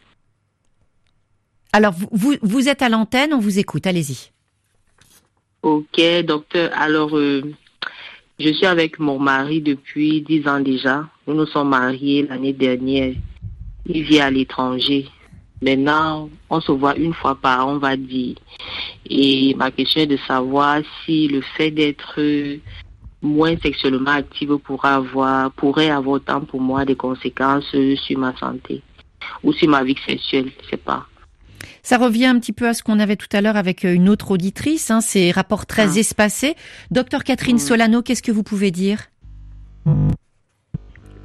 Alors, vous, vous, êtes à l'antenne, on vous écoute. Allez-y. Ok, docteur. Alors, euh, je suis avec mon mari depuis dix ans déjà. Nous nous sommes mariés l'année dernière. Il vit à l'étranger. Maintenant, on se voit une fois par an, on va dire. Et ma question est de savoir si le fait d'être moins sexuellement active pourra avoir, pourrait avoir autant pour moi des conséquences sur ma santé ou sur ma vie sexuelle, je sais pas. Ça revient un petit peu à ce qu'on avait tout à l'heure avec euh, une autre auditrice, hein, ces rapports très Ah. espacés. Docteur Catherine Mm. Solano, qu'est-ce que vous pouvez dire?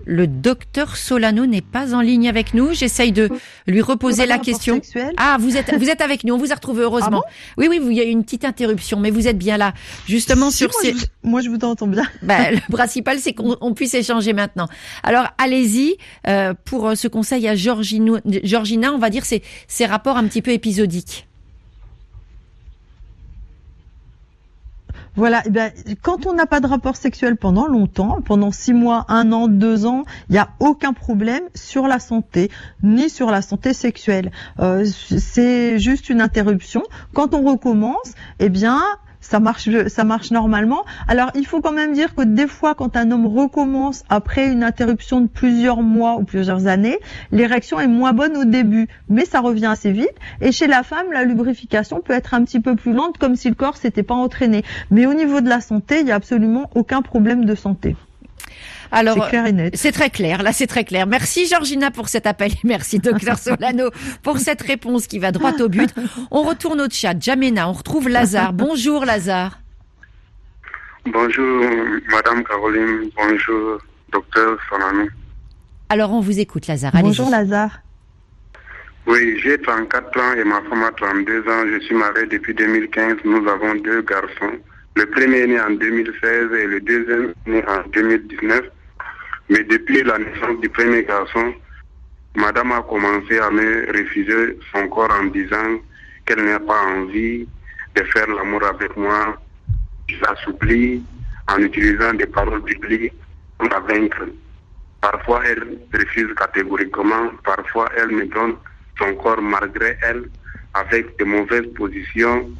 Le docteur Solano n'est pas en ligne avec nous. J'essaye de lui reposer la question. Ah, vous êtes, vous êtes avec nous. On vous a retrouvé heureusement. Ah oui, oui, il y a eu une petite interruption, mais vous êtes bien là. Justement Si, sur moi, ces. je, vous- moi je vous entends bien. Bah, le principal, c'est qu'on on puisse échanger maintenant. Alors, allez-y euh, pour euh, ce conseil à Georgino- Georgina. On va dire ces ces rapports un petit peu épisodiques. Voilà, eh ben, quand on n'a pas de rapport sexuel pendant longtemps, pendant six mois, un an, deux ans, il n'y a aucun problème sur la santé, ni sur la santé sexuelle. Euh, c'est juste une interruption. Quand on recommence, eh bien, ça marche, ça marche normalement. Alors, il faut quand même dire que des fois, quand un homme recommence après une interruption de plusieurs mois ou plusieurs années, l'érection est moins bonne au début, mais ça revient assez vite. Et chez la femme, la lubrification peut être un petit peu plus lente, comme si le corps s'était pas entraîné. Mais au niveau de la santé, il n'y a absolument aucun problème de santé. Alors, C'est clair et net. C'est très clair, là c'est très clair. Merci Georgina pour cet appel et merci docteur Solano pour cette réponse qui va droit au but. On retourne au chat. Jamena, on retrouve Lazare. Bonjour Lazare. Bonjour, Madame Caroline. Bonjour, Docteur Solano. Alors on vous écoute Lazare. Allez-y. Bonjour Lazare. Oui, j'ai 34 ans et ma femme a 32 ans. Je suis marié depuis 2015. Nous avons deux garçons. Le premier est né en 2016 et le deuxième est né en 2019. Mais depuis la naissance du premier garçon, Madame a commencé à me refuser son corps en disant qu'elle n'a pas envie de faire l'amour avec moi. Je en utilisant des paroles bibliques pour la vaincre. Parfois, elle refuse catégoriquement. Parfois, elle me donne son corps malgré elle, avec de mauvaises positions,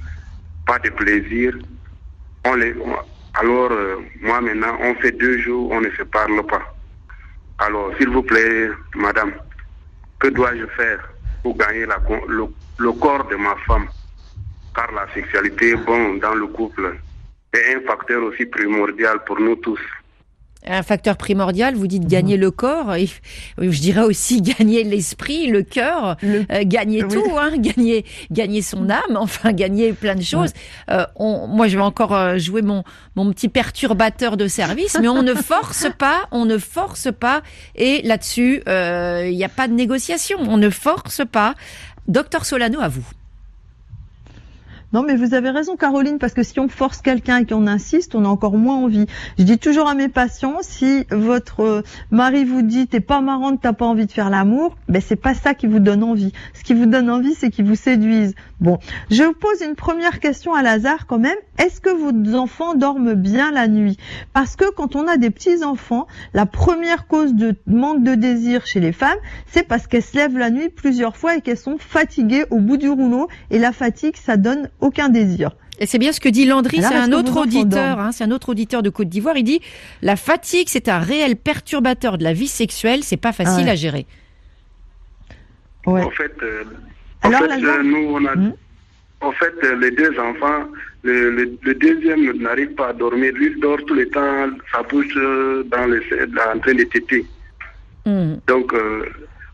pas de plaisir. On les, alors, euh, moi maintenant, on fait deux jours, on ne se parle pas. Alors, s'il vous plaît, madame, que dois-je faire pour gagner le, le corps de ma femme? Car la sexualité, bon, dans le couple, est un facteur aussi primordial pour nous tous. Un facteur primordial, vous dites gagner le corps, et je dirais aussi gagner l'esprit, le cœur, euh, gagner Oui. tout, hein, gagner, gagner son âme, enfin gagner plein de choses. Euh, on, moi, je vais encore euh, jouer mon, mon petit perturbateur de service, mais on ne force pas, on ne force pas, et là-dessus, euh, il n'y a pas de négociation, on ne force pas. Docteur Solano, à vous. Non, mais vous avez raison, Caroline, parce que si on force quelqu'un et qu'on insiste, on a encore moins envie. Je dis toujours à mes patients, si votre euh, mari vous dit t'es pas marrante, t'as pas envie de faire l'amour, ben c'est pas ça qui vous donne envie. Ce qui vous donne envie, c'est qu'il vous séduise. Bon, je vous pose une première question à Lazare quand même. Est-ce que vos enfants dorment bien la nuit? Parce que quand on a des petits enfants, la première cause de manque de désir chez les femmes, c'est parce qu'elles se lèvent la nuit plusieurs fois et qu'elles sont fatiguées au bout du rouleau. Et la fatigue, ça donne aucun désir. Et c'est bien ce que dit Landry, c'est un autre auditeur, hein, c'est un autre auditeur de Côte d'Ivoire. Il dit la fatigue, c'est un réel perturbateur de la vie sexuelle, c'est pas facile Ah ouais. à gérer. Ouais. En fait, euh, en Alors, fait euh, zone- nous, on a. Hmm? En fait, euh, les deux enfants, le, le- le deuxième n'arrive pas à dormir. Lui, il dort tout le temps, sa bouche euh, dans le, en train de téter. Hmm. Donc, euh,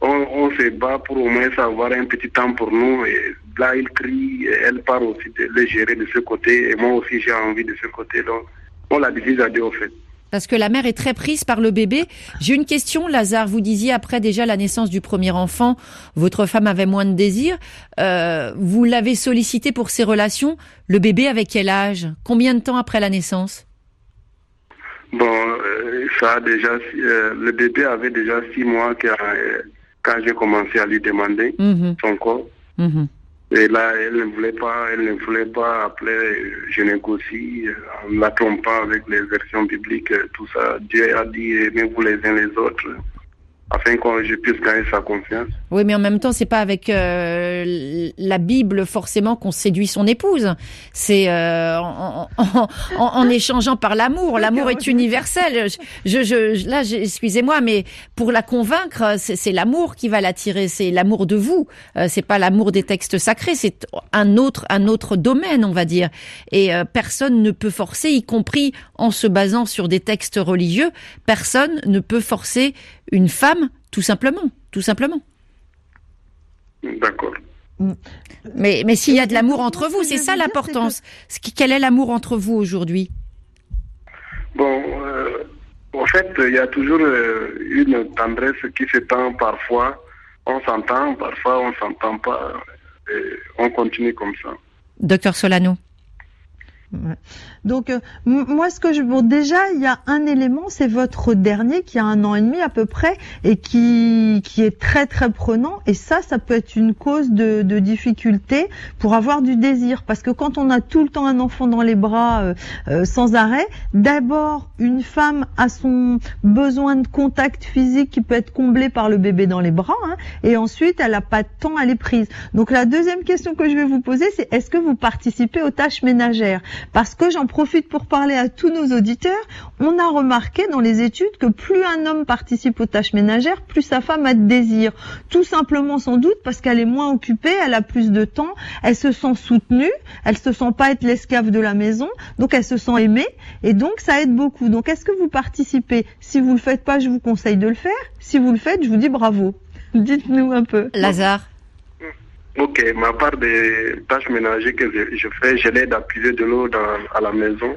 on, on se bat pour au moins avoir un petit temps pour nous. Et là, il crie, elle part aussi de le gérer de ce côté. Et moi aussi, j'ai envie de ce côté. Donc, on la divise à deux, en fait. Parce que la mère est très prise par le bébé. J'ai une question, Lazare. Vous disiez après déjà la naissance du premier enfant, votre femme avait moins de désir. Euh, vous l'avez sollicité pour ses relations. Le bébé avec quel âge? Combien de temps après la naissance? Bon, euh, ça a déjà, euh, le bébé avait déjà six mois quand, quand j'ai commencé à lui demander Mhm, son corps. mhm. Et là, elle ne voulait pas, elle ne voulait pas appeler, je négocie, euh, en la trompant avec les versions bibliques, euh, tout ça. Dieu a dit, aimez-vous les uns les autres, afin que je puisse gagner sa confiance. Oui, mais en même temps, c'est pas avec euh, la Bible forcément qu'on séduit son épouse. C'est euh, en, en- en- en échangeant par l'amour. L'amour est universel. Je, je, je- là, j'ai- excusez-moi, mais pour la convaincre, c'est c'est l'amour qui va l'attirer. C'est l'amour de vous. Euh, c'est pas l'amour des textes sacrés. C'est un autre, un autre domaine, on va dire. Et euh, personne ne peut forcer, y compris en se basant sur des textes religieux. Personne ne peut forcer une femme, tout simplement, tout simplement. D'accord. Mais, mais s'il y a de l'amour entre vous, c'est ça l'importance. Quel est l'amour entre vous aujourd'hui? Bon, euh, en fait, il y a toujours euh, une tendresse qui s'étend parfois. On s'entend, parfois on s'entend pas. Et on continue comme ça. Docteur Solano Ouais. Donc euh, moi ce que je bon déjà il y a un élément c'est votre dernier qui a un an et demi à peu près et qui qui est très très prenant. Et ça ça peut être une cause de, de difficulté pour avoir du désir. Parce que quand on a tout le temps un enfant dans les bras euh, euh, sans arrêt d'abord une femme a son besoin de contact physique qui peut être comblé par le bébé dans les bras hein, et ensuite elle a pas de temps elle est prise donc la deuxième question que je vais vous poser c'est est-ce que vous participez aux tâches ménagères? Parce que j'en profite pour parler à tous nos auditeurs. On a remarqué dans les études que plus un homme participe aux tâches ménagères, plus sa femme a de désir. Tout simplement sans doute parce qu'elle est moins occupée, elle a plus de temps, elle se sent soutenue, elle se sent pas être l'esclave de la maison, donc elle se sent aimée et donc ça aide beaucoup. Donc est-ce que vous participez? Si vous le faites pas, je vous conseille de le faire. Si vous le faites, je vous dis bravo. Dites-nous un peu. Lazare Ok, ma part des tâches ménagères que je, je fais, je l'aide à puiser de l'eau dans- à la maison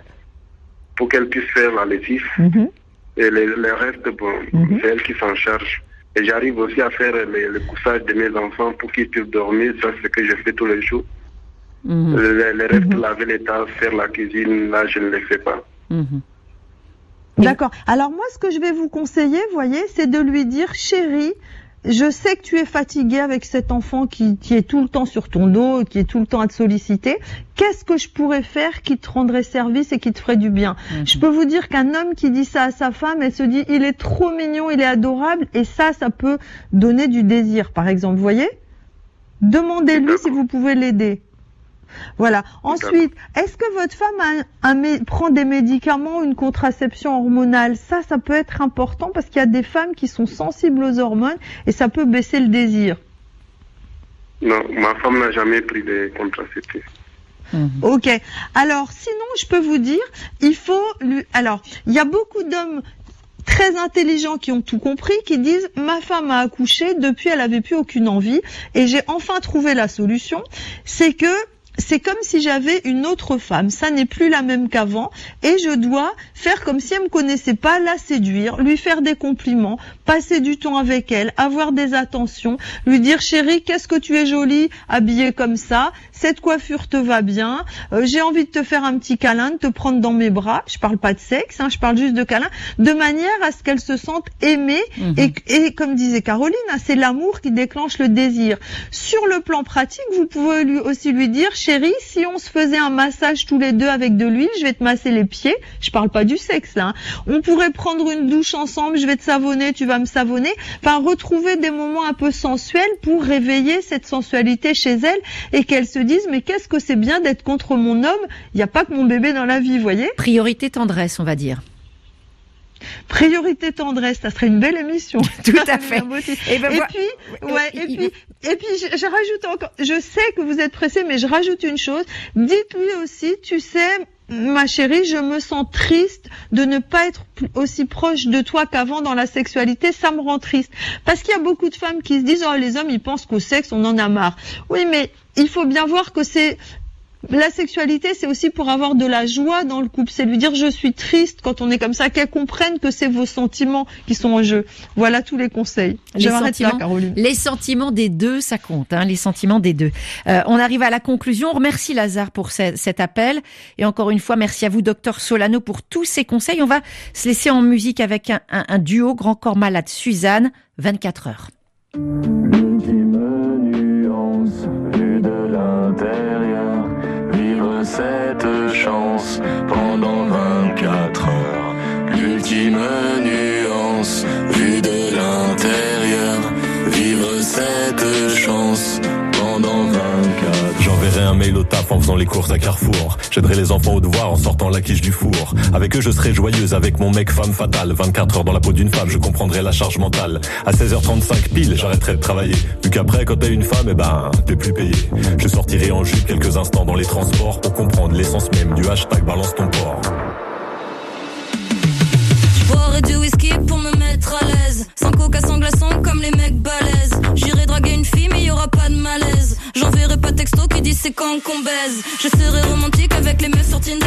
pour qu'elle puisse faire la lessive. Mhm. Et le, le reste, bon, Mhm. c'est elle qui s'en charge. Et j'arrive aussi à faire le, le couchage de mes enfants pour qu'ils puissent dormir. Ça, c'est ce que je fais tous les jours. Le, le- le reste, Mhm. laver les tasses, faire la cuisine, là, je ne le fais pas. mhm. D'accord. Alors moi, ce que je vais vous conseiller, voyez, c'est de lui dire, chérie, je sais que tu es fatiguée avec cet enfant qui, qui est tout le temps sur ton dos, qui est tout le temps à te solliciter. Qu'est-ce que je pourrais faire qui te rendrait service et qui te ferait du bien? Mhm. Je peux vous dire qu'un homme qui dit ça à sa femme, elle se dit, il est trop mignon, il est adorable, et ça, ça peut donner du désir, par exemple. Vous voyez? Demandez-lui si vous pouvez l'aider. Voilà. Ensuite, est-ce que votre femme a un mé- prend des médicaments, une contraception hormonale? Ça, ça peut être important parce qu'il y a des femmes qui sont sensibles aux hormones et ça peut baisser le désir. Non, ma femme n'a jamais pris de contraceptif. Ok. Alors, sinon, je peux vous dire, il faut lui. Alors, il y a beaucoup d'hommes très intelligents qui ont tout compris, qui disent ma femme a accouché, depuis elle avait plus aucune envie, et j'ai enfin trouvé la solution, c'est que c'est comme si j'avais une autre femme. Ça n'est plus la même qu'avant. Et je dois faire comme si elle me connaissait pas, la séduire, lui faire des compliments, passer du temps avec elle, avoir des attentions, lui dire chérie, qu'est-ce que tu es jolie, habillée comme ça, cette coiffure te va bien, euh, j'ai envie de te faire un petit câlin, de te prendre dans mes bras. Je parle pas de sexe, hein, je parle juste de câlin, de manière à ce qu'elle se sente aimée. Mhm. Et, et comme disait Caroline, hein, c'est l'amour qui déclenche le désir. Sur le plan pratique, vous pouvez lui aussi lui dire, chérie, si on se faisait un massage tous les deux avec de l'huile, je vais te masser les pieds. Je parle pas du sexe là. hein. On pourrait prendre une douche ensemble, je vais te savonner, tu vas me savonner. Enfin, retrouver des moments un peu sensuels pour réveiller cette sensualité chez elle et qu'elle se dise, mais qu'est-ce que c'est bien d'être contre mon homme? Il n'y a pas que mon bébé dans la vie, voyez? Priorité tendresse, on va dire. Priorité tendresse, ça serait une belle émission. Tout à fait. Et, puis, ouais, et puis, et puis, je, je rajoute encore, je sais que vous êtes pressé, mais je rajoute une chose. Dites-lui aussi, tu sais, ma chérie, je me sens triste de ne pas être aussi proche de toi qu'avant dans la sexualité. Ça me rend triste. Parce qu'il y a beaucoup de femmes qui se disent, oh, les hommes, ils pensent qu'au sexe, on en a marre. Oui, mais il faut bien voir que c'est, la sexualité, c'est aussi pour avoir de la joie dans le couple. C'est lui dire je suis triste quand on est comme ça, qu'elle comprenne que c'est vos sentiments qui sont en jeu. Voilà tous les conseils. Les Je m'arrête là, sentiments, Caroline. les sentiments des deux, ça compte. Hein, les sentiments des deux. Euh, on arrive à la conclusion. On remercie Lazare pour ce- cet appel et encore une fois, merci à vous, docteur Solano, pour tous ces conseils. On va se laisser en musique avec un, un- un duo Grand Corps Malade Suzanne, 24 heures. Pendant 24 heures. L'ultime nuance un mail au taf en faisant les courses à Carrefour. J'aiderai les enfants au devoir en sortant la quiche du four. Avec eux, je serai joyeuse avec mon mec femme fatale. 24 heures dans la peau d'une femme, je comprendrai la charge mentale. À 16h35 pile, j'arrêterai de travailler. Vu qu'après, quand t'es une femme, eh ben, t'es plus payé. Je sortirai en jupe quelques instants dans les transports pour comprendre l'essence même du hashtag balance ton port. Je boirai du whisky pour me mettre à l'aise. Sans coca, sans glaçon, comme les mecs balèzes. J'irai draguer une fille, mais y aura pas de malaise. J'enverrai pas texto qui dit c'est quand qu'on baise. Je serai romantique avec les meufs sur Tinder.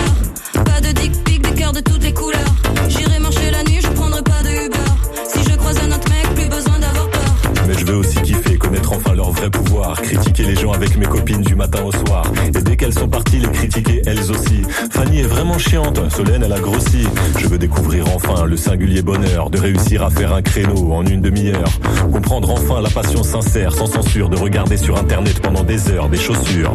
Pas de dick pic, des cœurs de toutes les couleurs. J'irai marcher la nuit, je prendrai pas de Uber. Si je croise un autre mec, plus besoin d'avoir peur. Mais je veux aussi vrai pouvoir. Critiquer les gens avec mes copines du matin au soir. Et dès qu'elles sont parties, les critiquer elles aussi. Fanny est vraiment chiante, Solène elle a grossi. Je veux découvrir enfin le singulier bonheur de réussir à faire un créneau en une demi-heure. Comprendre enfin la passion sincère, sans censure, de regarder sur internet pendant des heures des chaussures.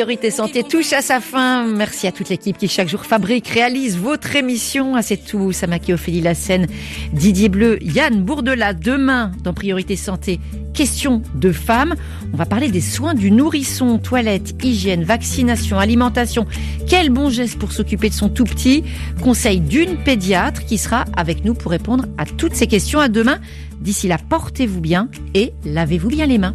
Priorité Santé touche à sa fin. Merci à toute l'équipe qui chaque jour fabrique, réalise votre émission. Ah, c'est tout. Samaki Ophélie Lassène, Didier Bleu, Yann Bourdelat. Demain, dans Priorité Santé, question de femmes. On va parler des soins du nourrisson, toilette, hygiène, vaccination, alimentation. Quel bon geste pour s'occuper de son tout petit. Conseil d'une pédiatre qui sera avec nous pour répondre à toutes ces questions. À demain. D'ici là, portez-vous bien et lavez-vous bien les mains.